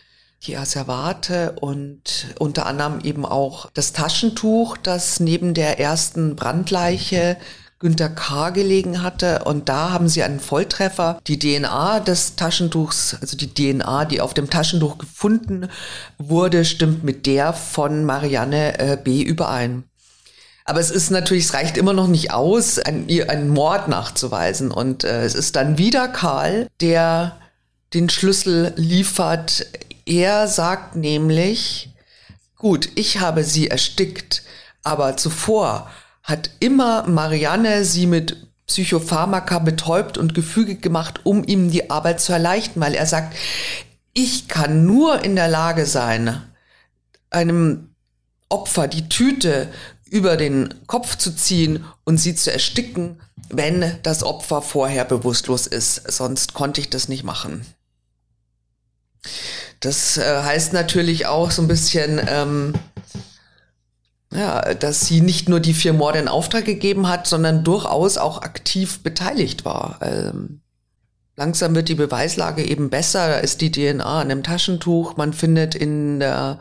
die Asservate und unter anderem eben auch das Taschentuch, das neben der ersten Brandleiche Günter K. gelegen hatte. Und da haben sie einen Volltreffer. Die DNA des Taschentuchs, also die DNA, die auf dem Taschentuch gefunden wurde, stimmt mit der von Marianne äh, B. überein. Aber es ist natürlich, es reicht immer noch nicht aus, einen, einen Mord nachzuweisen. Und äh, es ist dann wieder Karl, der den Schlüssel liefert. Er sagt nämlich, gut, ich habe sie erstickt, aber zuvor hat immer Marianne sie mit Psychopharmaka betäubt und gefügig gemacht, um ihm die Arbeit zu erleichtern, weil er sagt, ich kann nur in der Lage sein, einem Opfer die Tüte über den Kopf zu ziehen und sie zu ersticken, wenn das Opfer vorher bewusstlos ist. Sonst konnte ich das nicht machen. Das äh, heißt natürlich auch so ein bisschen, ähm, ja, dass sie nicht nur die vier Morde in Auftrag gegeben hat, sondern durchaus auch aktiv beteiligt war. Ähm, langsam wird die Beweislage eben besser. Da ist die DNA an einem Taschentuch. Man findet in der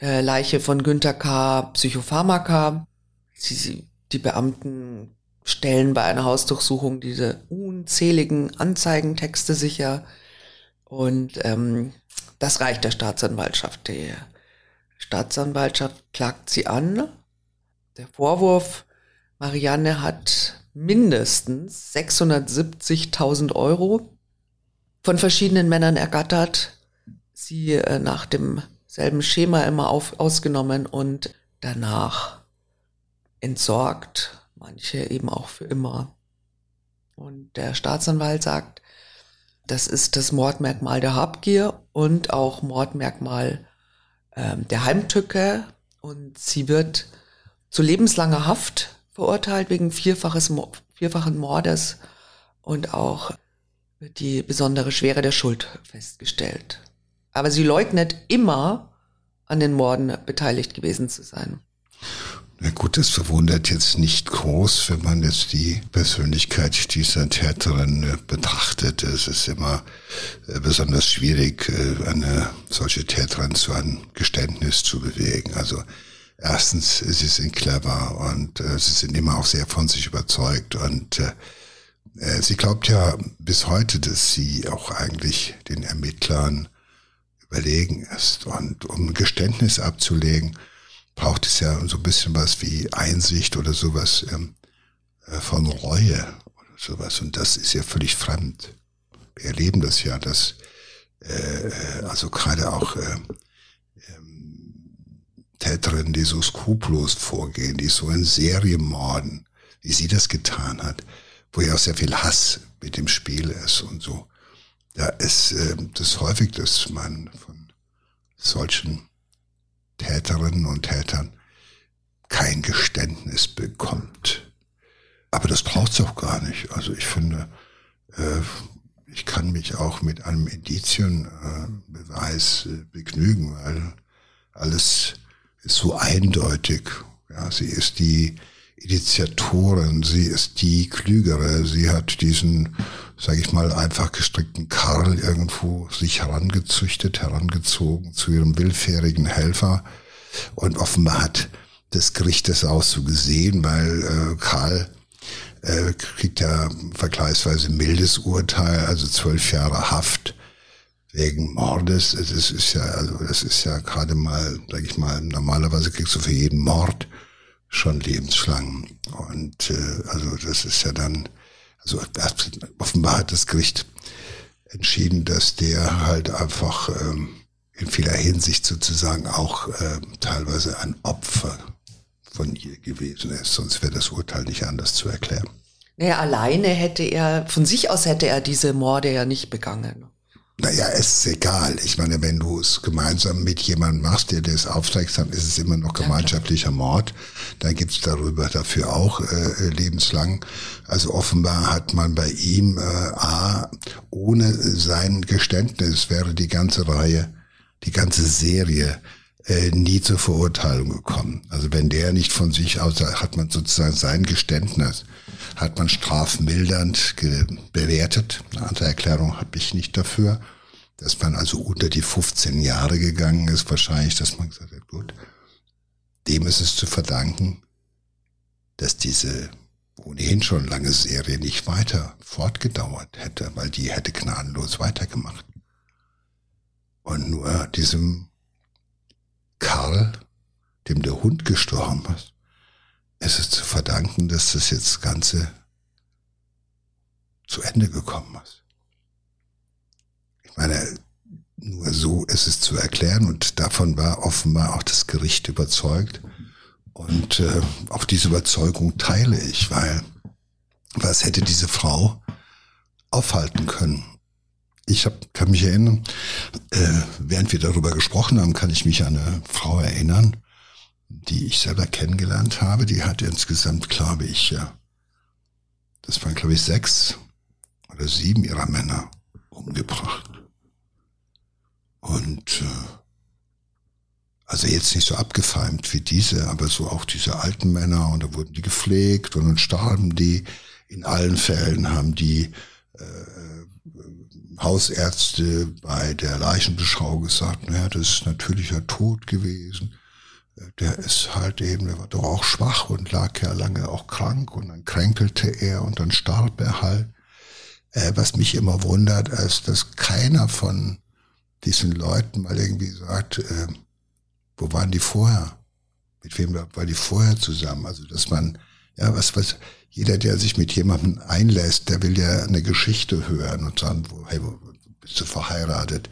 äh, Leiche von Günter K. Psychopharmaka. Sie, sie, die Beamten stellen bei einer Hausdurchsuchung diese unzähligen Anzeigentexte sicher. Und ähm, das reicht der Staatsanwaltschaft. Die Staatsanwaltschaft klagt sie an. Der Vorwurf, Marianne hat mindestens 670.000 Euro von verschiedenen Männern ergattert. Sie äh, nach dem selben Schema immer auf, ausgenommen und danach entsorgt, manche eben auch für immer. Und der Staatsanwalt sagt, das ist das Mordmerkmal der Habgier und auch Mordmerkmal ähm, der Heimtücke. Und sie wird zu lebenslanger Haft verurteilt wegen vierfaches, vierfachen Mordes und auch wird die besondere Schwere der Schuld festgestellt. Aber sie leugnet immer, an den Morden beteiligt gewesen zu sein. Na gut, das verwundert jetzt nicht groß, wenn man jetzt die Persönlichkeit dieser Täterin äh, betrachtet. Es ist immer äh, besonders schwierig, äh, eine solche Täterin zu einem Geständnis zu bewegen. Also erstens, sie sind clever und sie sind immer auch sehr von sich überzeugt und sie glaubt ja bis heute, dass sie auch eigentlich den Ermittlern überlegen ist. Und um ein Geständnis abzulegen, braucht es ja so ein bisschen was wie Einsicht oder sowas ähm, äh, von Reue oder sowas. Und das ist ja völlig fremd. Wir erleben das ja, dass äh, also gerade auch äh, ähm, Täterinnen, die so skrupellos vorgehen, die so in Serie morden, wie sie das getan hat, wo ja auch sehr viel Hass mit dem Spiel ist und so da ist äh, das häufig, dass man von solchen Täterinnen und Tätern kein Geständnis bekommt. Aber das braucht es auch gar nicht. Also ich finde, äh, ich kann mich auch mit einem Indizienbeweis äh, begnügen, weil alles ist so eindeutig. Ja, sie ist die Initiatorin, sie ist die Klügere, sie hat diesen, sage ich mal, einfach gestrickten Karl irgendwo sich herangezüchtet, herangezogen zu ihrem willfährigen Helfer und offenbar hat das Gericht das auch so gesehen, weil äh, Karl äh, kriegt ja vergleichsweise mildes Urteil, also zwölf Jahre Haft wegen Mordes. Das ist ja, also das ist ja gerade mal, sag ich mal, normalerweise kriegst du für jeden Mord schon lebenslang. Und äh, also das ist ja dann, also offenbar hat das Gericht entschieden, dass der halt einfach ähm, in vieler Hinsicht sozusagen auch äh, teilweise ein Opfer von ihr gewesen ist. Sonst wäre das Urteil nicht anders zu erklären. Naja, alleine hätte er, von sich aus hätte er diese Morde ja nicht begangen. Naja, es ist egal. Ich meine, wenn du es gemeinsam mit jemandem machst, der das aufzeigt, dann ist es immer noch gemeinschaftlicher Mord. Dann gibt's darüber dafür auch äh, lebenslang. Also offenbar hat man bei ihm äh, A, ohne sein Geständnis wäre die ganze Reihe, die ganze Serie äh, nie zur Verurteilung gekommen. Also wenn der nicht von sich aus, hat man sozusagen sein Geständnis, hat man strafmildernd bewertet. Eine andere Erklärung habe ich nicht dafür. Dass man also unter die 15 Jahre gegangen ist, wahrscheinlich, dass man gesagt hat, gut, dem ist es zu verdanken, dass diese ohnehin schon lange Serie nicht weiter fortgedauert hätte, weil die hätte gnadenlos weitergemacht. Und nur diesem Karl, dem der Hund gestorben ist, ist es zu verdanken, dass das jetzt Ganze zu Ende gekommen ist. Ich meine, nur so ist es zu erklären und davon war offenbar auch das Gericht überzeugt. Und äh, auch diese Überzeugung teile ich, weil was hätte diese Frau aufhalten können? Ich hab, kann mich erinnern, äh, während wir darüber gesprochen haben, kann ich mich an eine Frau erinnern, die ich selber kennengelernt habe. Die hat insgesamt, glaube ich, ja, das waren, glaube ich, sechs oder sieben ihrer Männer umgebracht. Und äh, also jetzt nicht so abgefeimt wie diese, aber so auch diese alten Männer und da wurden die gepflegt und dann starben die. In allen Fällen haben die äh, Hausärzte bei der Leichenbeschau gesagt, naja, das ist natürlicher Tod gewesen. Der ist halt eben, der war doch auch schwach und lag ja lange auch krank und dann kränkelte er und dann starb er halt. Äh, was mich immer wundert, ist, dass keiner von diesen Leuten mal irgendwie sagt, äh, wo waren die vorher? Mit wem war die vorher zusammen? Also, dass man, ja, was, was, jeder, der sich mit jemandem einlässt, der will ja eine Geschichte hören und sagen, hey, wo bist du verheiratet?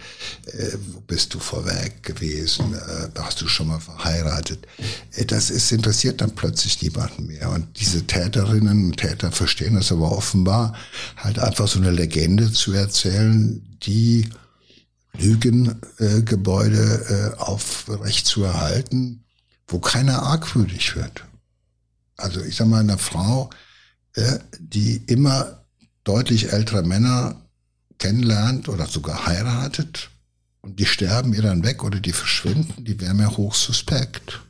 Äh, wo bist du vorweg gewesen? Äh, hast du schon mal verheiratet? Äh, das ist, interessiert dann plötzlich niemanden mehr. Und diese Täterinnen und Täter verstehen das aber offenbar, halt einfach so eine Legende zu erzählen, die Lügengebäude äh, aufrecht zu erhalten, wo keiner argwürdig wird. Also ich sag mal, eine Frau, äh, die immer deutlich ältere Männer kennenlernt oder sogar heiratet und die sterben ihr dann weg oder die verschwinden, die wären mir hochsuspekt.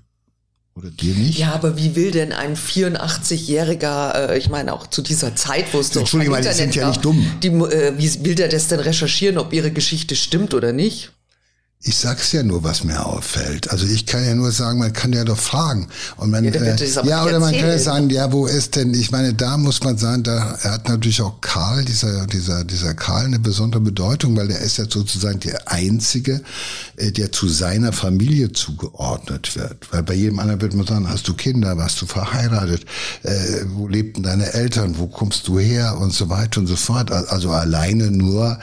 Oder dir nicht? Ja, aber wie will denn ein 84-Jähriger, äh, ich meine auch zu dieser Zeit, wo es doch Entschuldigung, die sind ja nicht dumm. Die, äh, wie will der das denn recherchieren, ob ihre Geschichte stimmt oder nicht? Ich sag's ja nur, was mir auffällt. Also ich kann ja nur sagen, man kann ja doch fragen. Und man, ja, äh, ja oder man kann ja sagen, ja, wo ist denn? Ich meine, da muss man sagen, da hat natürlich auch Karl, dieser dieser dieser Karl eine besondere Bedeutung, weil der ist ja sozusagen der einzige, äh, der zu seiner Familie zugeordnet wird. Weil bei jedem anderen wird man sagen, hast du Kinder, warst du verheiratet, äh, wo lebten deine Eltern, wo kommst du her und so weiter und so fort. Also alleine nur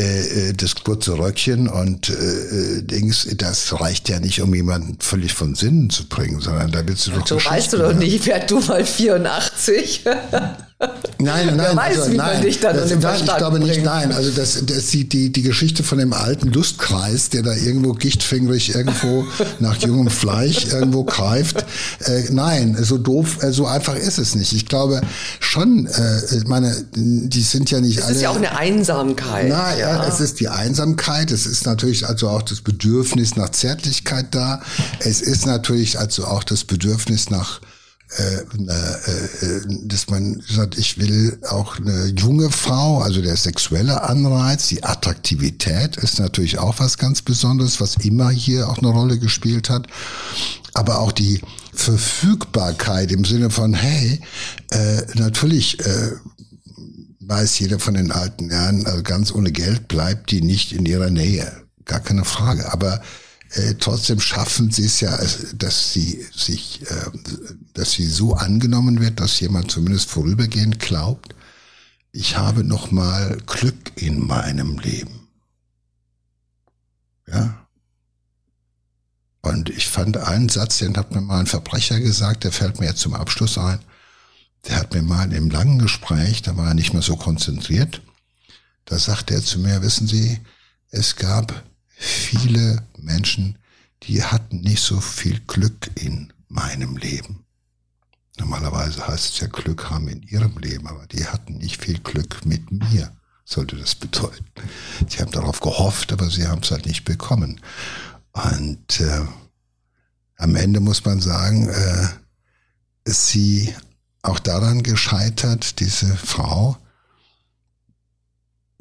äh, äh das kurze Röckchen und äh, äh, Dings, das reicht ja nicht, um jemanden völlig von Sinnen zu bringen, sondern da willst du doch. So weißt du doch nicht, wer du mal 84. *laughs* Nein, nein, weiß, also, nein, dich dann das, nein, ich glaube nicht, bringt. nein. Also das, das die, die, die Geschichte von dem alten Lustkreis, der da irgendwo gichtfingerig irgendwo nach jungem Fleisch irgendwo greift. Äh, nein, so doof, äh, so einfach ist es nicht. Ich glaube schon, äh, ich meine, die sind ja nicht Es alle. ist ja auch eine Einsamkeit. Na ja, es ist die Einsamkeit, es ist natürlich also auch das Bedürfnis nach Zärtlichkeit da. Es ist natürlich also auch das Bedürfnis nach äh, äh, dass man sagt, ich will auch eine junge Frau, also der sexuelle Anreiz, die Attraktivität ist natürlich auch was ganz Besonderes, was immer hier auch eine Rolle gespielt hat. Aber auch die Verfügbarkeit im Sinne von, hey, äh, natürlich äh, weiß jeder von den alten Herren, also ganz ohne Geld bleibt die nicht in ihrer Nähe. Gar keine Frage. Aber äh, trotzdem schaffen sie es ja, dass sie sich, äh, dass sie so angenommen wird, dass jemand zumindest vorübergehend glaubt, ich habe noch mal Glück in meinem Leben. Ja. Und ich fand einen Satz, den hat mir mal ein Verbrecher gesagt, der fällt mir jetzt zum Abschluss ein. Der hat mir mal im langen Gespräch, da war er nicht mehr so konzentriert, da sagte er zu mir, wissen Sie, es gab viele Menschen, die hatten nicht so viel Glück in meinem Leben. Normalerweise heißt es ja Glück haben in ihrem Leben, aber die hatten nicht viel Glück mit mir, sollte das *laughs* bedeuten. Sie haben darauf gehofft, aber sie haben es halt nicht bekommen. Und äh, am Ende muss man sagen, äh, ist sie auch daran gescheitert, diese Frau,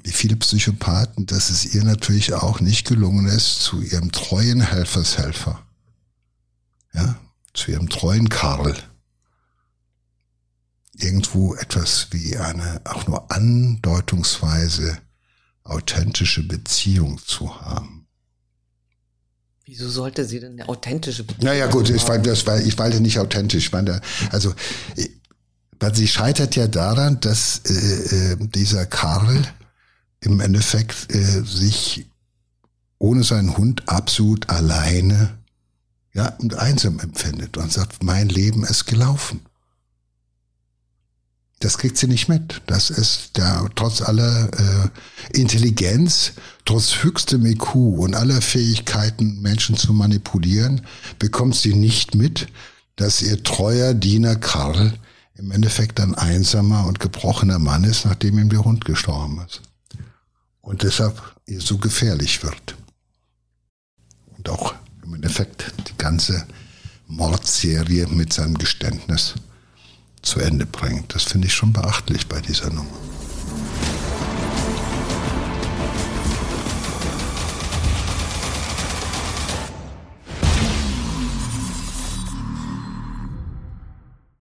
wie viele Psychopathen, dass es ihr natürlich auch nicht gelungen ist, zu ihrem treuen Helfershelfer, ja, zu ihrem treuen Karl, irgendwo etwas wie eine auch nur andeutungsweise authentische Beziehung zu haben. Wieso sollte sie denn eine authentische Beziehung Naja gut, ich, haben? das war, ich nicht authentisch. Ich meine, also weil sie scheitert ja daran, dass äh, dieser Karl im Endeffekt äh, sich ohne seinen Hund absolut alleine ja, und einsam empfindet und sagt, mein Leben ist gelaufen. Das kriegt sie nicht mit. Das ist der, trotz aller äh, Intelligenz, trotz höchstem IQ und aller Fähigkeiten, Menschen zu manipulieren, bekommt sie nicht mit, dass ihr treuer Diener Karl im Endeffekt ein einsamer und gebrochener Mann ist, nachdem ihm der Hund gestorben ist. Und deshalb ihr so gefährlich wird. Und auch im Endeffekt die ganze Mordserie mit seinem Geständnis zu Ende bringt. Das finde ich schon beachtlich bei dieser Nummer.